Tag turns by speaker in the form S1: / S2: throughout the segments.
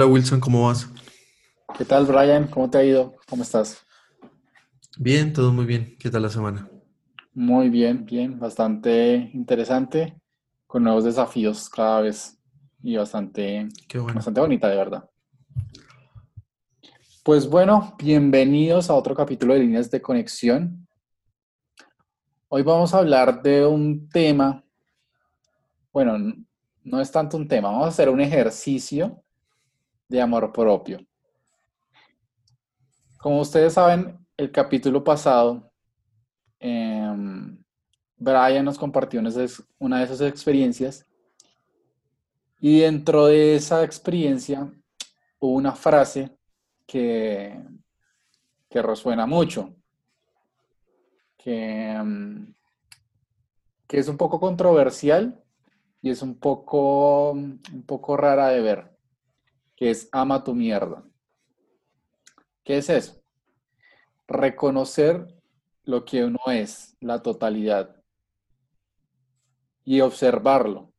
S1: Hola Wilson, ¿cómo vas?
S2: ¿Qué tal, Brian? ¿Cómo te ha ido? ¿Cómo estás?
S1: Bien, todo muy bien. ¿Qué tal la semana?
S2: Muy bien, bien, bastante interesante, con nuevos desafíos cada vez y bastante,
S1: bueno.
S2: bastante bonita, de verdad. Pues bueno, bienvenidos a otro capítulo de Líneas de Conexión. Hoy vamos a hablar de un tema, bueno, no es tanto un tema, vamos a hacer un ejercicio de amor propio. Como ustedes saben, el capítulo pasado em, Brian nos compartió una de esas una de esas experiencias y dentro de esa experiencia hubo una frase que, que resuena mucho, que, em, que es un poco controversial y es un poco, un poco rara de ver, que es ama tu mierda. ¿Qué es eso? Reconocer lo que uno es, la totalidad, y observarlo.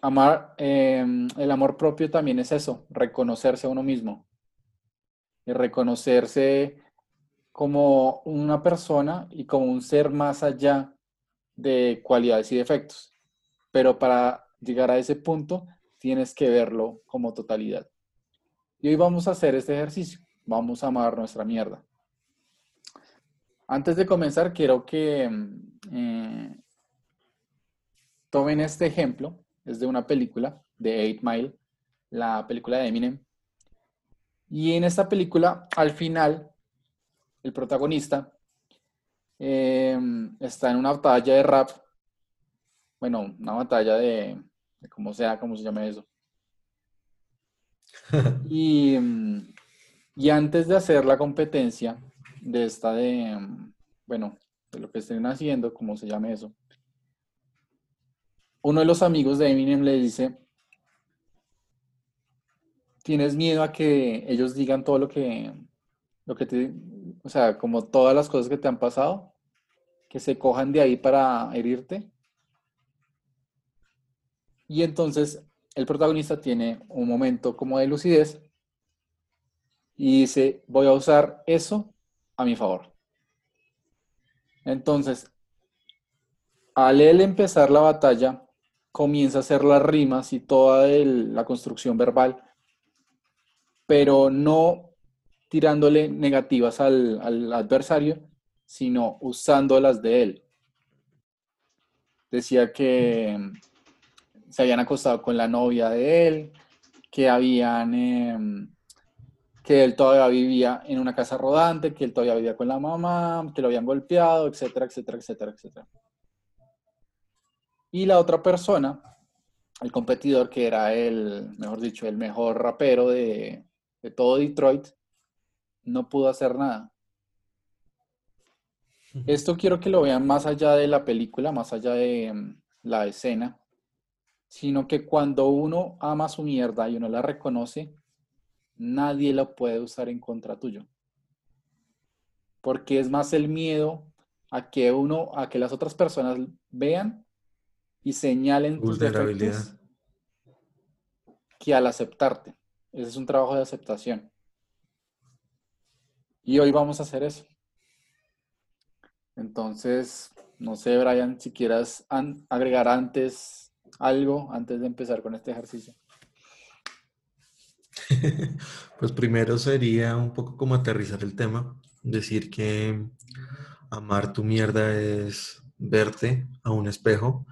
S2: Amar, eh, el amor propio también es eso, reconocerse a uno mismo y reconocerse como una persona y como un ser más allá de cualidades y defectos. Pero para llegar a ese punto tienes que verlo como totalidad. Y hoy vamos a hacer este ejercicio. Vamos a amar nuestra mierda. Antes de comenzar, quiero que mm, eh, tomen este ejemplo. Es de una película de Eight Mile, la película de Eminem. Y en esta película, al final, el protagonista eh, está en una batalla de rap. Bueno, una batalla de, de cómo sea, cómo se llama eso. Y, y antes de hacer la competencia de esta de, bueno, de lo que estén haciendo, como se llame eso, uno de los amigos de Eminem le dice, ¿tienes miedo a que ellos digan todo lo que, lo que te, o sea, como todas las cosas que te han pasado, que se cojan de ahí para herirte? Y entonces el protagonista tiene un momento como de lucidez y dice, voy a usar eso a mi favor. Entonces, al él empezar la batalla, comienza a hacer las rimas y toda la construcción verbal, pero no tirándole negativas al, al adversario, sino usándolas de él. Decía que se habían acostado con la novia de él, que habían, em, que él todavía vivía en una casa rodante, que él todavía vivía con la mamá, que lo habían golpeado, etcétera, etcétera, etcétera, etcétera. Y la otra persona, el competidor, que era el, mejor dicho, el mejor rapero de, de todo Detroit, no pudo hacer nada. Esto quiero que lo vean más allá de la película, más allá de mm, la escena, sino que cuando uno ama su mierda y uno la reconoce, nadie la puede usar en contra tuyo. Porque es más el miedo a que uno, a que las otras personas vean y señalen tus defectos que al aceptarte. Ese es un trabajo de aceptación. Y hoy vamos a hacer eso. Entonces, no sé, Brian, si quieras agregar antes algo, antes de empezar con este ejercicio.
S1: Pues primero sería un poco como aterrizar el tema, decir que amar tu mierda es verte a un espejo,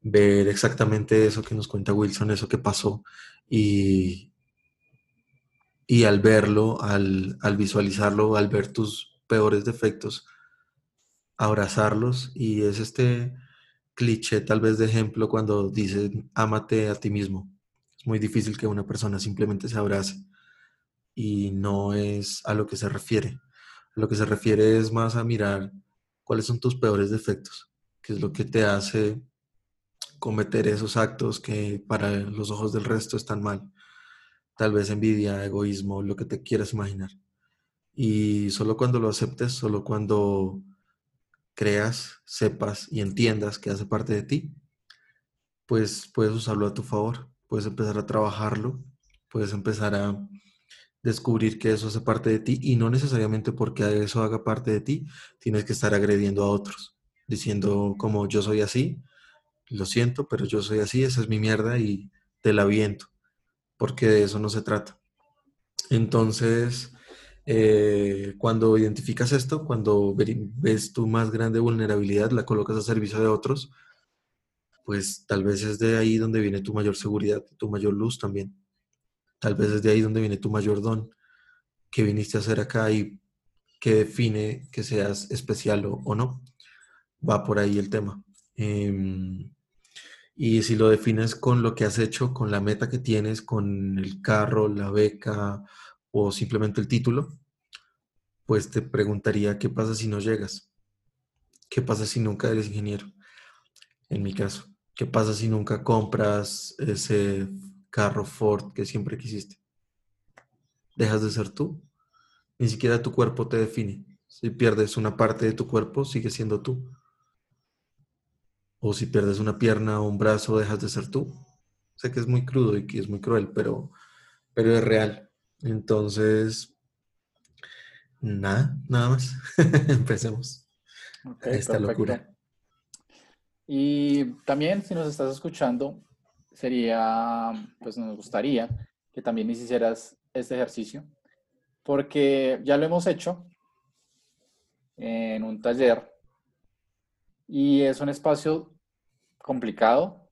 S1: ver exactamente eso que nos cuenta Wilson, eso que pasó, y, y al verlo, al, al visualizarlo, al ver tus peores defectos, abrazarlos, y es este cliché tal vez de ejemplo cuando dicen ámate a ti mismo. Es muy difícil que una persona simplemente se abrace y no es a lo que se refiere. A lo que se refiere es más a mirar cuáles son tus peores defectos, qué es lo que te hace cometer esos actos que para los ojos del resto están mal. Tal vez envidia, egoísmo, lo que te quieras imaginar. Y solo cuando lo aceptes, solo cuando creas, sepas y entiendas que hace parte de ti, pues puedes usarlo a tu favor. puedes empezar a trabajarlo, puedes empezar a descubrir que eso hace parte de ti y no necesariamente porque eso haga parte de ti, tienes que estar agrediendo a otros, diciendo como yo soy así, lo siento, pero yo soy así, esa es mi mierda y te la viento, porque de eso no se trata. Entonces, eh, cuando identificas esto, cuando ves tu más grande vulnerabilidad, la colocas a servicio de otros, pues tal vez es de ahí donde viene tu mayor seguridad, tu mayor luz también. Tal vez es de ahí donde viene tu mayor don, que viniste a hacer acá y que define que seas especial o, no. Va por ahí el tema. Em, y si lo defines con lo que has hecho, con la meta que tienes, con el carro, la beca o simplemente el título, pues te preguntaría qué pasa si no llegas. ¿Qué pasa si nunca eres ingeniero? En mi caso. ¿Qué pasa si nunca compras ese carro Ford que siempre quisiste. Dejas de ser tú. Ni siquiera tu cuerpo te define. Si pierdes una parte de tu cuerpo, sigues siendo tú. O si pierdes una pierna o un brazo, dejas de ser tú. Sé que es muy crudo y que es muy cruel, pero, pero es real. Entonces, nada, nada más. Empecemos esta locura.
S2: Y también, si nos estás escuchando, sería, pues nos gustaría que también hicieras este ejercicio, porque ya lo hemos hecho en un taller y es un espacio complicado,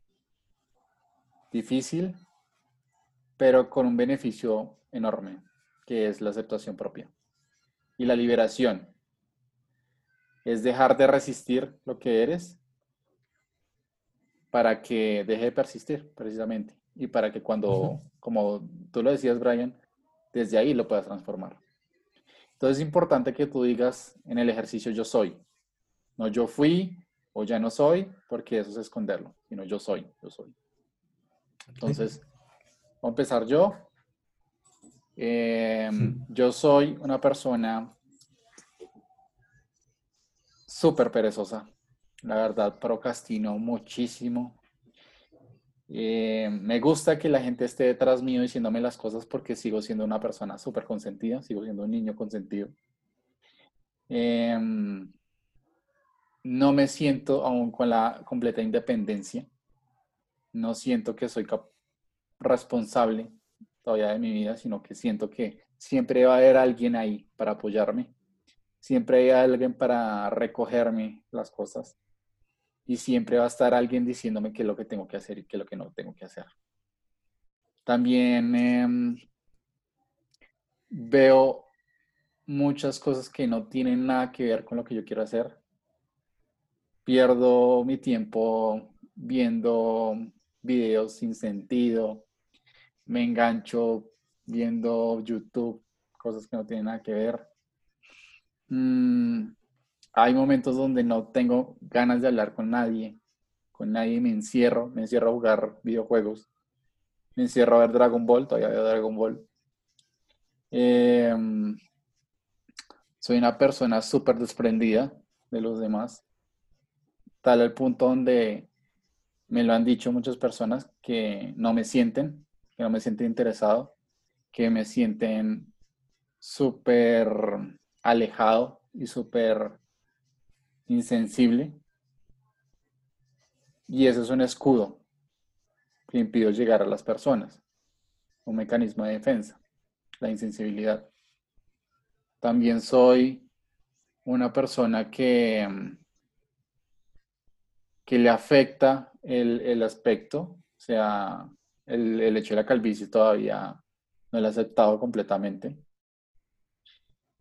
S2: difícil, pero con un beneficio enorme, que es la aceptación propia y la liberación. Es dejar de resistir lo que eres para que deje de persistir, precisamente, y para que cuando, como tú lo decías, Brian, desde ahí lo puedas transformar. Entonces es importante que tú digas en el ejercicio yo soy, no yo fui o ya no soy, porque eso es esconderlo, sino yo soy, yo soy. Entonces, voy a empezar yo. Em, yo soy una persona súper perezosa. La verdad, procrastino muchísimo. Eh, me gusta que la gente esté detrás mío diciéndome las cosas porque sigo siendo una persona súper consentida, sigo siendo un niño consentido. Em, no me siento aún con la completa independencia. No siento que soy responsable todavía de mi vida, sino que siento que siempre va a haber alguien ahí para apoyarme. Siempre hay alguien para recogerme las cosas y siempre va a estar alguien diciéndome qué es lo que tengo que hacer y qué es lo que no tengo que hacer. También em, veo muchas cosas que no tienen nada que ver con lo que yo quiero hacer. Pierdo mi tiempo viendo videos sin sentido. Me engancho viendo YouTube, cosas que no tienen nada que ver. Mm, hay momentos donde no tengo ganas de hablar con nadie, con nadie me encierro, me encierro a jugar videojuegos, me encierro a ver Dragon Ball, todavía veo Dragon Ball. Em, soy una persona súper desprendida de los demás, tal el punto donde me lo han dicho muchas personas que no me sienten, que no me sienten interesado, que me sienten súper alejado y súper insensible. Y eso es un escudo que impide llegar a las personas, un mecanismo de defensa, la insensibilidad. También soy una persona que, que le afecta el, aspecto, o sea, el, hecho de la calvicie todavía no lo he aceptado completamente.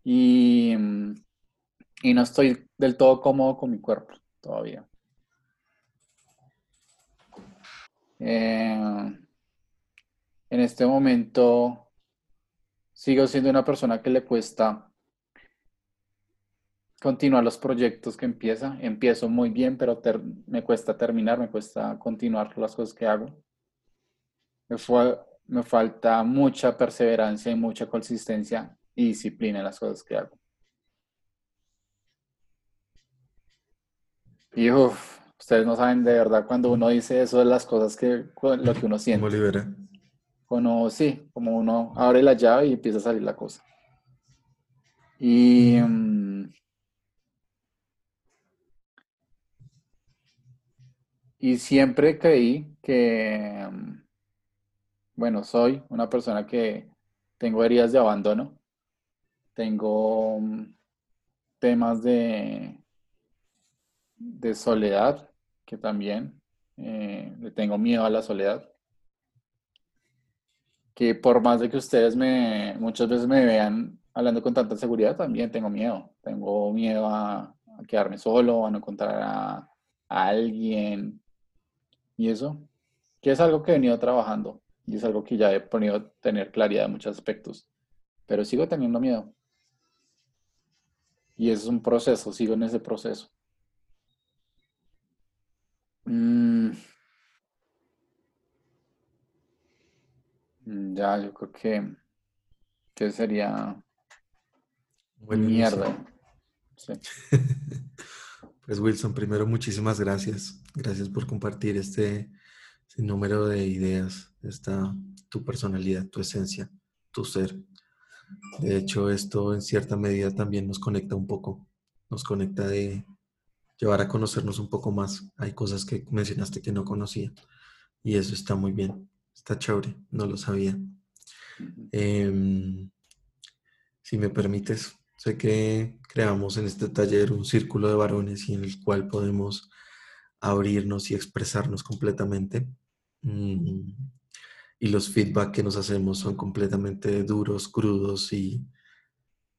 S2: Y, y no estoy del todo cómodo con mi cuerpo todavía. Eh, en este momento sigo siendo una persona que le cuesta continuar los proyectos que empieza. Empiezo muy bien, pero me cuesta terminar, me cuesta continuar las cosas que hago. Me, me falta mucha perseverancia y mucha consistencia y disciplina en las cosas que hago. Y Ustedes no saben de verdad cuando uno dice eso de las cosas que lo que uno siente.
S1: ¿Cómo libera?
S2: Uno, sí, como uno abre la llave y empieza a salir la cosa. Y, mm, y siempre creí que, mm, bueno, soy una persona que tengo heridas de abandono, tengo mm, temas de, de soledad, que también eh, le tengo miedo a la soledad. Que por más de que ustedes me muchas veces me vean hablando con tanta seguridad, también tengo miedo. Tengo miedo a, quedarme solo, a no encontrar a, a alguien. Y eso, que es algo que he venido trabajando y es algo que ya he podido tener claridad en muchos aspectos. Pero sigo teniendo miedo. Y es un proceso, sigo en ese proceso. Mm. Mm, ya, yo creo que, que sería mierda.
S1: pues Wilson, primero muchísimas gracias. Gracias por compartir este, número de ideas, esta, tu personalidad, tu esencia, tu ser. De hecho, esto en cierta medida también nos conecta un poco, nos conecta de llevar a conocernos un poco más. Hay cosas que mencionaste que no conocía y eso está muy bien, está chévere, no lo sabía. Em, si me permites, sé que creamos en este taller un círculo de varones y en el cual podemos abrirnos y expresarnos completamente. Mm, y los feedback que nos hacemos son completamente duros, crudos y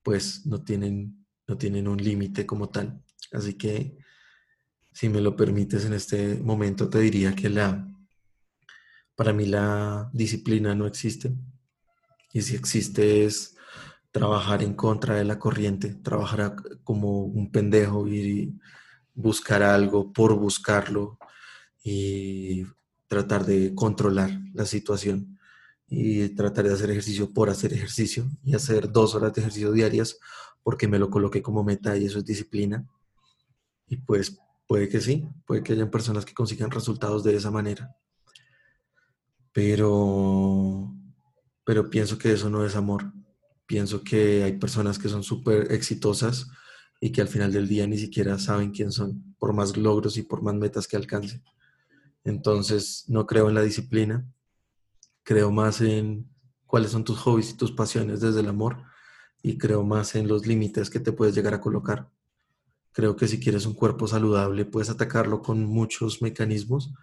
S1: pues no tienen, no tienen un límite como tal. Así que si me lo permites en este momento, te diría que la, para mí la disciplina no existe. Y si existe es trabajar en contra de la corriente, trabajar como un pendejo y buscar algo por buscarlo y tratar de controlar la situación y tratar de hacer ejercicio por hacer ejercicio y hacer dos horas de ejercicio diarias porque me lo coloqué como meta y eso es disciplina. Y pues Puede que sí, puede que hayan personas que consigan resultados de esa manera. Pero, pero pienso que eso no es amor. Pienso que hay personas que son súper exitosas y que al final del día ni siquiera saben quién son, por más logros y por más metas que alcancen. Entonces, no creo en la disciplina, creo más en cuáles son tus hobbies y tus pasiones desde el amor y creo más en los límites que te puedes llegar a colocar. Creo que si quieres un cuerpo saludable, puedes atacarlo con muchos mecanismos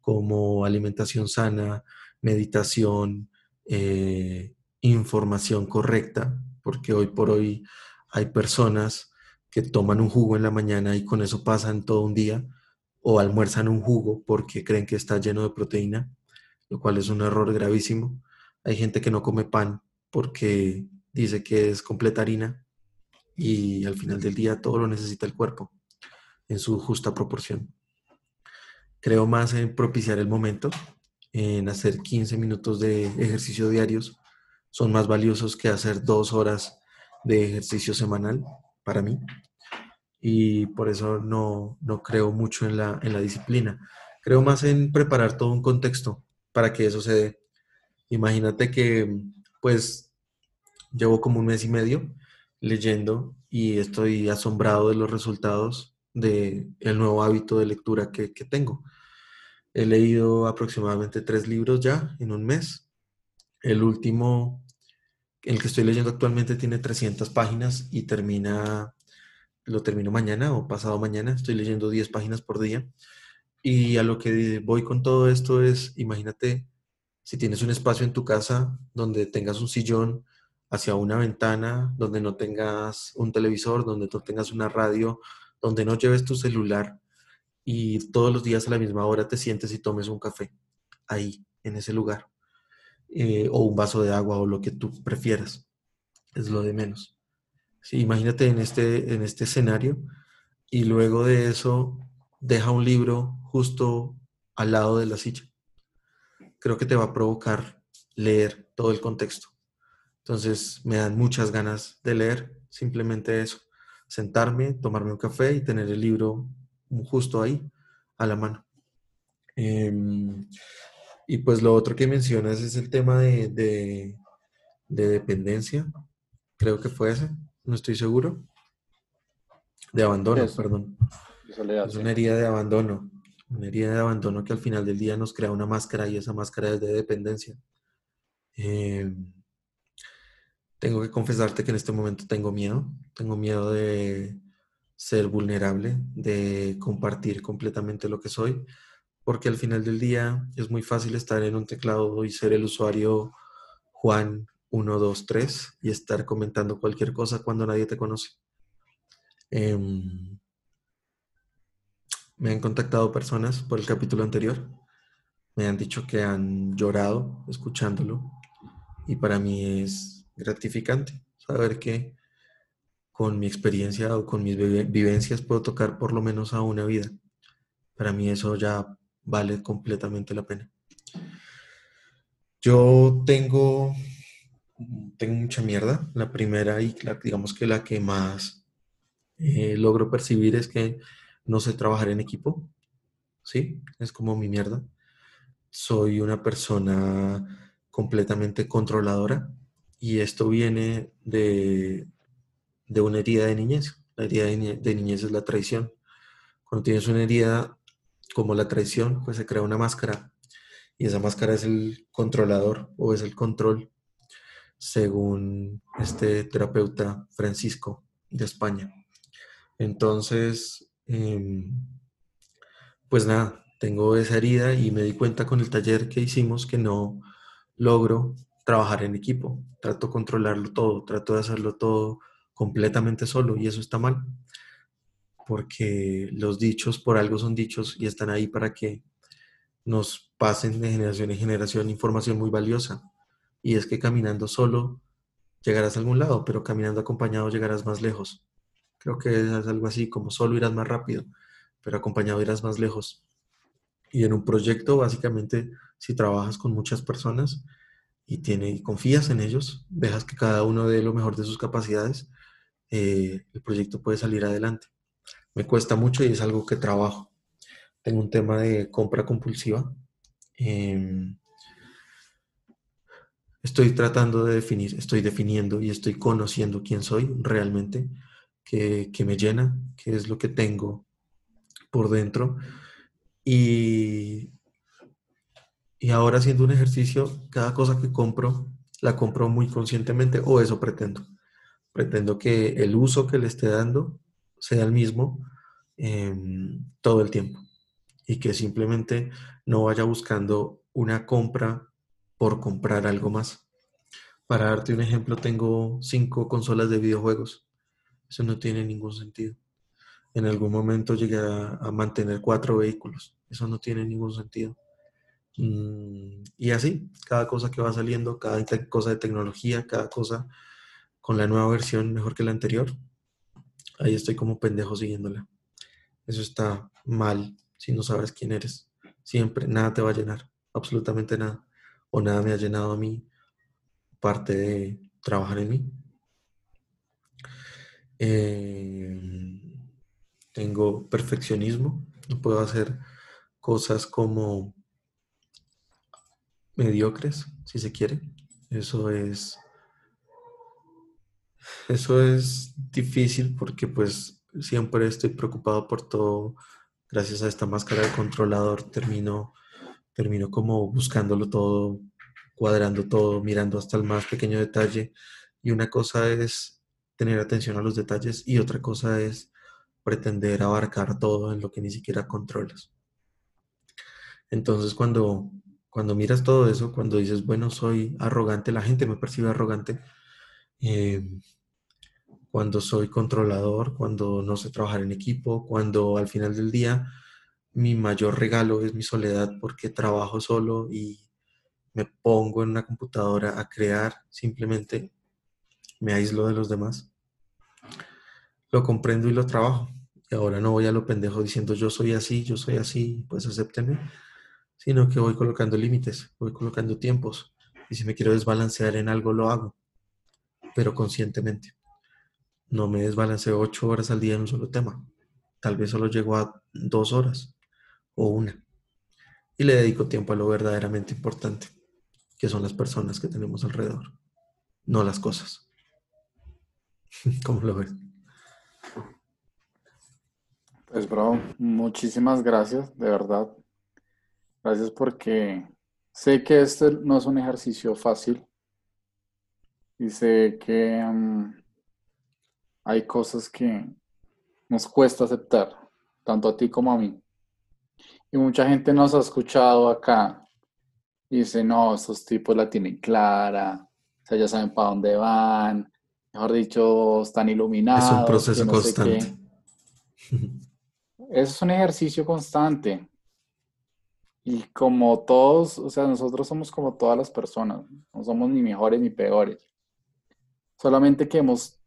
S1: como alimentación sana, meditación, eh, información correcta, porque hoy por hoy hay personas que toman un jugo en la mañana y con eso pasan todo un día, o almuerzan un jugo porque creen que está lleno de proteína, lo cual es un error gravísimo. Hay gente que no come pan porque dice que es completa harina y al final del día todo lo necesita el cuerpo en su justa proporción. Creo más en propiciar el momento, en hacer 15 minutos de ejercicio diarios. Son más valiosos que hacer dos horas de ejercicio semanal para mí. Y por eso no, no creo mucho en la, en la disciplina. Creo más en preparar todo un contexto para que eso se dé. Imagínate que pues llevo como un mes y medio leyendo y estoy asombrado de los resultados del el nuevo hábito de lectura que, que tengo. He leído aproximadamente tres libros ya en un mes. El último, el que estoy leyendo actualmente, tiene 300 páginas y termina, lo termino mañana o pasado mañana. Estoy leyendo 10 páginas por día. Y a lo que voy con todo esto es, imagínate si tienes un espacio en tu casa donde tengas un sillón, hacia una ventana donde no tengas un televisor, donde no tengas una radio, donde no lleves tu celular y todos los días a la misma hora te sientes y tomes un café ahí, en ese lugar, eh, o un vaso de agua o lo que tú prefieras, es lo de menos. Imagínate en este, en este escenario y luego de eso deja un libro justo al lado de la silla. Creo que te va a provocar leer todo el contexto entonces me dan muchas ganas de leer, simplemente eso, sentarme, tomarme un café y tener el libro justo ahí, a la mano. Em, y pues lo otro que mencionas es el tema de, de, dependencia. Creo que fue ese, no estoy seguro. De abandono, perdón. es una herida de abandono. Una herida de abandono que al final del día nos crea una máscara y esa máscara es de dependencia. Em, tengo que confesarte que en este momento tengo miedo. Tengo miedo de ser vulnerable, de compartir completamente lo que soy porque al final del día es muy fácil estar en un teclado y ser el usuario Juan 123 y estar comentando cualquier cosa cuando nadie te conoce. Em, me han contactado personas por el capítulo anterior, me han dicho que han llorado escuchándolo y para mí es gratificante saber que con mi experiencia o con mis vivencias puedo tocar por lo menos a una vida. Para mí eso ya vale completamente la pena. Yo tengo, tengo mucha mierda. La primera y digamos que la que más eh, logro percibir es que no sé trabajar en equipo. Sí, es como mi mierda. Soy una persona completamente controladora y esto viene de, de una herida de niñez. La herida de niñez es la traición. Cuando tienes una herida como la traición, pues se crea una máscara y esa máscara es el controlador o es el control, según este terapeuta Francisco de España. Entonces, em, pues nada, tengo esa herida y me di cuenta con el taller que hicimos que no logro trabajar en equipo, trato de controlarlo todo, trato de hacerlo todo completamente solo y eso está mal porque los dichos por algo son dichos y están ahí para que nos pasen de generación en generación información muy valiosa. Y es que caminando solo llegarás a algún lado, pero caminando acompañado llegarás más lejos. Creo que es algo así, como solo irás más rápido, pero acompañado irás más lejos. Y en un proyecto, básicamente, si trabajas con muchas personas y, tiene, confías en ellos, dejas que cada uno dé lo mejor de sus capacidades, eh, el proyecto puede salir adelante me cuesta mucho y es algo que trabajo. Tengo un tema de compra compulsiva. Em, estoy tratando de definir, estoy definiendo y estoy conociendo quién soy realmente, qué, me llena, qué es lo que tengo por dentro. Y, y ahora haciendo un ejercicio, cada cosa que compro, la compro muy conscientemente o eso pretendo. Pretendo que el uso que le esté dando sea el mismo em, todo el tiempo y que simplemente no vaya buscando una compra por comprar algo más. Para darte un ejemplo, tengo cinco consolas de videojuegos. Eso no tiene ningún sentido. En algún momento llegué a, mantener cuatro vehículos. Eso no tiene ningún sentido. Mm, y así, cada cosa que va saliendo, cada cosa de tecnología, cada cosa con la nueva versión mejor que la anterior, ahí estoy como pendejo siguiéndola. Eso está mal si no sabes quién eres. Siempre, nada te va a llenar, absolutamente nada. O nada me ha llenado a mí, parte de trabajar en mí. Eh, tengo perfeccionismo, no puedo hacer cosas como mediocres, si se quiere. Eso es eso es difícil porque pues siempre estoy preocupado por todo. Gracias a esta máscara de controlador termino, termino como buscándolo todo, cuadrando todo, mirando hasta el más pequeño detalle. Y una cosa es tener atención a los detalles y otra cosa es pretender abarcar todo en lo que ni siquiera controlas. Entonces cuando, cuando miras todo eso, cuando dices, bueno, soy arrogante, la gente me percibe arrogante, eh, cuando soy controlador, cuando no sé trabajar en equipo, cuando al final del día mi mayor regalo es mi soledad porque trabajo solo y me pongo en una computadora a crear, simplemente me aíslo de los demás. Lo comprendo y lo trabajo. Y ahora no voy a lo pendejo diciendo yo soy así, yo soy así, pues acéptenme, sino que voy colocando límites, voy colocando tiempos. Y si me quiero desbalancear en algo, lo hago, pero conscientemente no me desbalanceo ocho horas al día en un solo tema. Tal vez solo llego a dos horas o una. Y le dedico tiempo a lo verdaderamente importante, que son las personas que tenemos alrededor, no las cosas. ¿Cómo lo ves?
S2: Pues, bro, muchísimas gracias, de verdad. Gracias porque sé que este no es un ejercicio fácil y sé que mm, hay cosas que nos cuesta aceptar, tanto a ti como a mí. Y mucha gente nos ha escuchado acá y dice, no, estos tipos la tienen clara, o sea, ya saben para dónde van, mejor dicho, están iluminados.
S1: Es un proceso constante.
S2: Es un ejercicio constante. Y como todos, o sea, nosotros somos como todas las personas, no somos ni mejores ni peores. Solamente que hemos,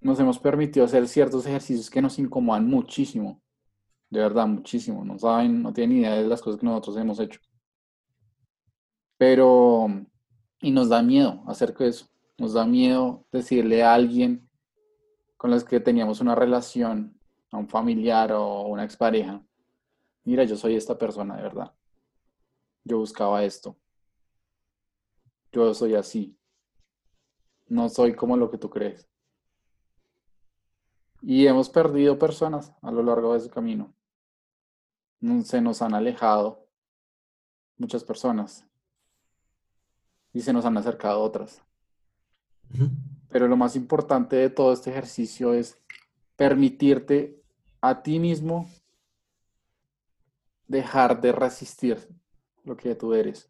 S2: nos hemos permitido hacer ciertos ejercicios que nos incomodan muchísimo. De verdad, muchísimo. No saben, no tienen idea de las cosas que nosotros hemos hecho. Pero, y nos da miedo hacer eso. Nos da miedo decirle a alguien con los que teníamos una relación, a un familiar o una expareja, mira, yo soy esta persona de verdad. Yo buscaba esto. Yo soy así. No soy como lo que tú crees. Y hemos perdido personas a lo largo de ese camino. Se nos han alejado muchas personas y se nos han acercado otras. Pero lo más importante de todo este ejercicio es permitirte a ti mismo dejar de resistir lo que tú eres.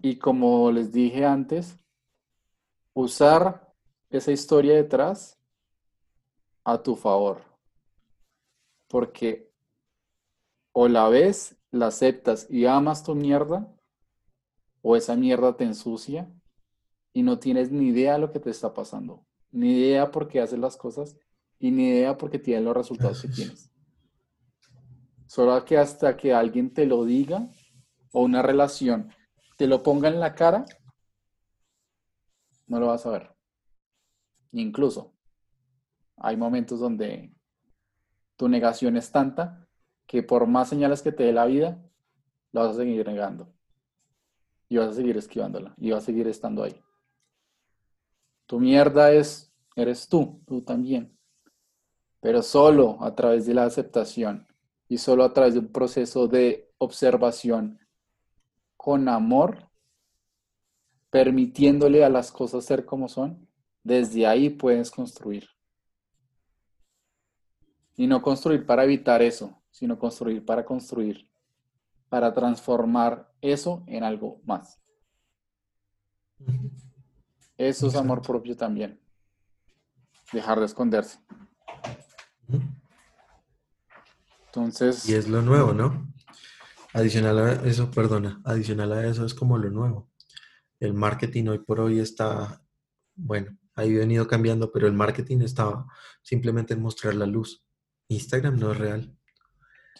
S2: Y como les dije antes, usar esa historia detrás a tu favor. Porque o la ves, la aceptas y amas tu mierda, o esa mierda te ensucia y no tienes ni idea de lo que te está pasando, ni idea por qué haces las cosas y ni idea por qué tienes los resultados que tienes. Solo que hasta que alguien te lo diga o una relación te lo ponga en la cara, no lo vas a ver. Incluso hay momentos donde tu negación es tanta que por más señales que te dé la vida, lo vas a seguir negando. Y vas a seguir esquivándola. Y vas a seguir estando ahí. Tu mierda es, eres tú, tú también. Pero solo a través de la aceptación y solo a través de un proceso de observación con amor, permitiéndole a las cosas ser como son, desde ahí puedes construir. Y no construir para evitar eso, sino construir para construir, para transformar eso en algo más. Eso es amor propio también. Dejar de esconderse. Entonces.
S1: Y es lo nuevo, ¿no? Adicional a eso, perdona, adicional a eso es como lo nuevo. El marketing hoy por hoy está, bueno, ha venido cambiando, pero el marketing estaba simplemente en mostrar la luz. Instagram no es real.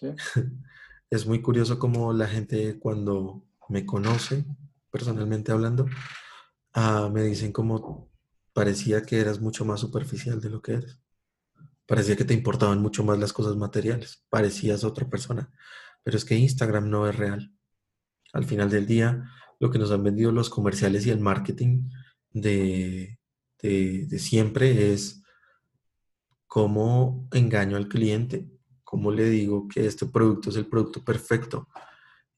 S1: Es muy curioso como la gente cuando me conoce, personalmente hablando, ah, me dicen como parecía que eras mucho más superficial de lo que eres. Parecía que te importaban mucho más las cosas materiales. Parecías otra persona. Pero es que Instagram no es real. Al final del día, lo que nos han vendido los comerciales y el marketing de, de, siempre es cómo engaño al cliente, cómo le digo que este producto es el producto perfecto.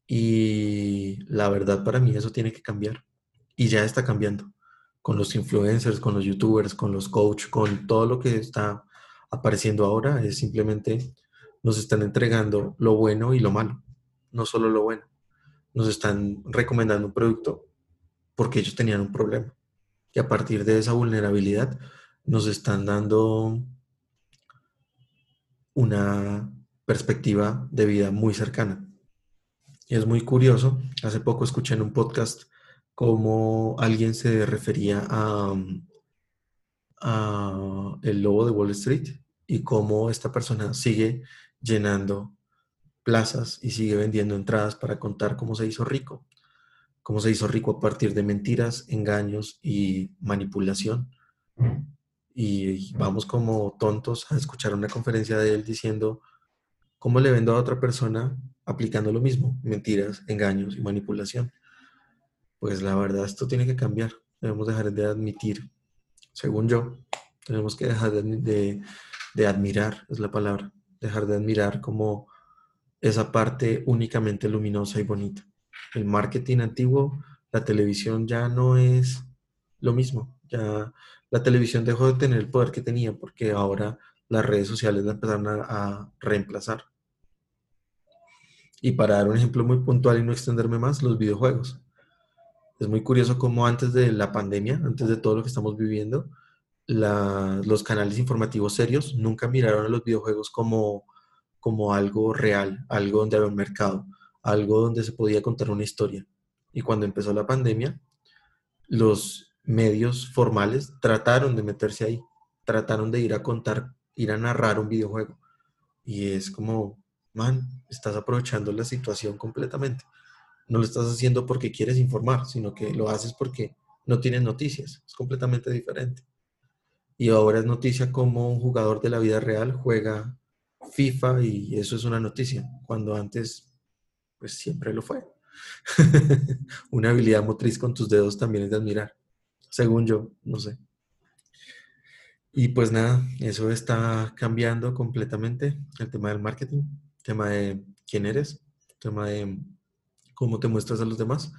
S1: Y la verdad para mí eso tiene que cambiar. Y ya está cambiando. Con los influencers, con los youtubers, con los coach, con todo lo que está apareciendo ahora es simplemente nos están entregando lo bueno y lo malo, no solo lo bueno. Nos están recomendando un producto porque ellos tenían un problema. Y a partir de esa vulnerabilidad nos están dando una perspectiva de vida muy cercana. Y es muy curioso, hace poco escuché en un podcast cómo alguien se refería a, el lobo de Wall Street y cómo esta persona sigue llenando plazas y sigue vendiendo entradas para contar cómo se hizo rico, cómo se hizo rico a partir de mentiras, engaños y manipulación. Y vamos como tontos a escuchar una conferencia de él diciendo, ¿cómo le vendo a otra persona aplicando lo mismo? Mentiras, engaños y manipulación. Pues la verdad, esto tiene que cambiar. Debemos dejar de admitir, según yo, tenemos que dejar de, de admirar, es la palabra, dejar de admirar como esa parte únicamente luminosa y bonita. El marketing antiguo, la televisión ya no es lo mismo. La televisión dejó de tener el poder que tenía porque ahora las redes sociales la empezaron a, reemplazar. Y para dar un ejemplo muy puntual y no extenderme más, los videojuegos. Es muy curioso cómo antes de la pandemia, antes de todo lo que estamos viviendo, los canales informativos serios nunca miraron a los videojuegos como, como algo real, algo donde había un mercado, algo donde se podía contar una historia. Y cuando empezó la pandemia, los medios formales trataron de meterse ahí, trataron de ir a contar, ir a narrar un videojuego. Y es como, man, estás aprovechando la situación completamente. No lo estás haciendo porque quieres informar, sino que lo haces porque no tienes noticias. Es completamente diferente. Y ahora es noticia como un jugador de la vida real juega FIFA y eso es una noticia, cuando antes pues siempre lo fue. una habilidad motriz con tus dedos también es de admirar según yo, no sé. Y pues nada, eso está cambiando completamente, el tema del marketing, el tema de quién eres, el tema de cómo te muestras a los demás.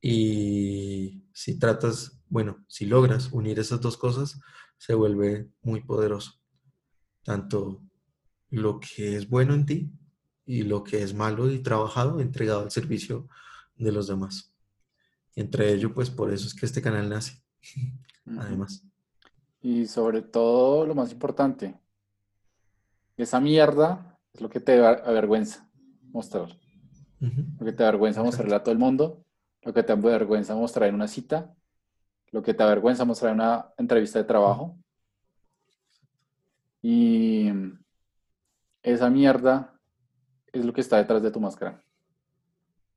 S1: Y si tratas, bueno, si logras unir esas dos cosas, se vuelve muy poderoso. Tanto lo que es bueno en ti y lo que es malo y trabajado entregado al servicio de los demás. Y entre ello, pues por eso es que este canal nace, además.
S2: Y sobre todo, lo más importante, esa mierda es lo que te avergüenza mostrar. Lo que te avergüenza mostrarle a todo el mundo, lo que te avergüenza mostrar en una cita, lo que te avergüenza mostrar en una entrevista de trabajo. Y esa mierda es lo que está detrás de tu máscara,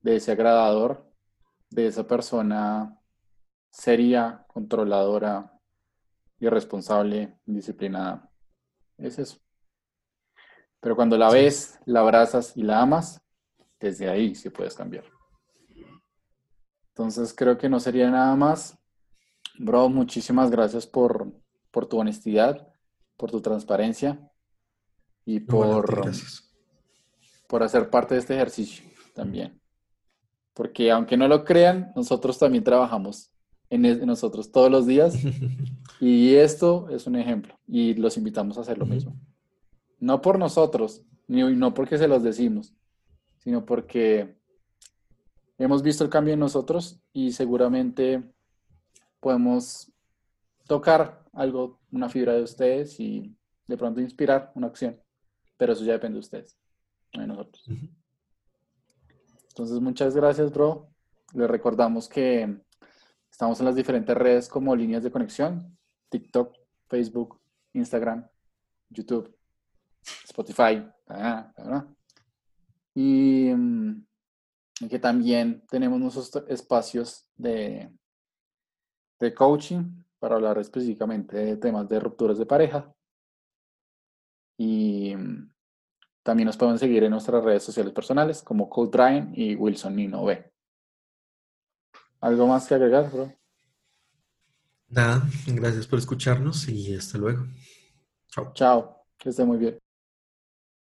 S2: de ese agradador de esa persona seria, controladora, irresponsable, indisciplinada. Es eso. Pero cuando la ves, la abrazas y la amas, desde ahí sí puedes cambiar. Entonces creo que no sería nada más. Bro, muchísimas gracias por, por tu honestidad, por tu transparencia y por, por hacer parte de este ejercicio también porque aunque no lo crean, nosotros también trabajamos en, nosotros todos los días y esto es un ejemplo y los invitamos a hacer lo mismo. No por nosotros, ni no porque se los decimos, sino porque hemos visto el cambio en nosotros y seguramente podemos tocar algo, una fibra de ustedes y de pronto inspirar una acción, pero eso ya depende de ustedes, no de nosotros. Entonces, muchas gracias, bro. Le recordamos que estamos en las diferentes redes como líneas de conexión, TikTok, Facebook, Instagram, YouTube, Spotify, y, mm, y, que también tenemos nuestros espacios de, de coaching para hablar específicamente de temas de rupturas de pareja. Y mm, también nos pueden seguir en nuestras redes sociales personales como Code y Wilson Nino B. ¿Algo más que agregar, bro?
S1: Nada, gracias por escucharnos y hasta luego.
S2: Chao. Chao, que esté muy bien.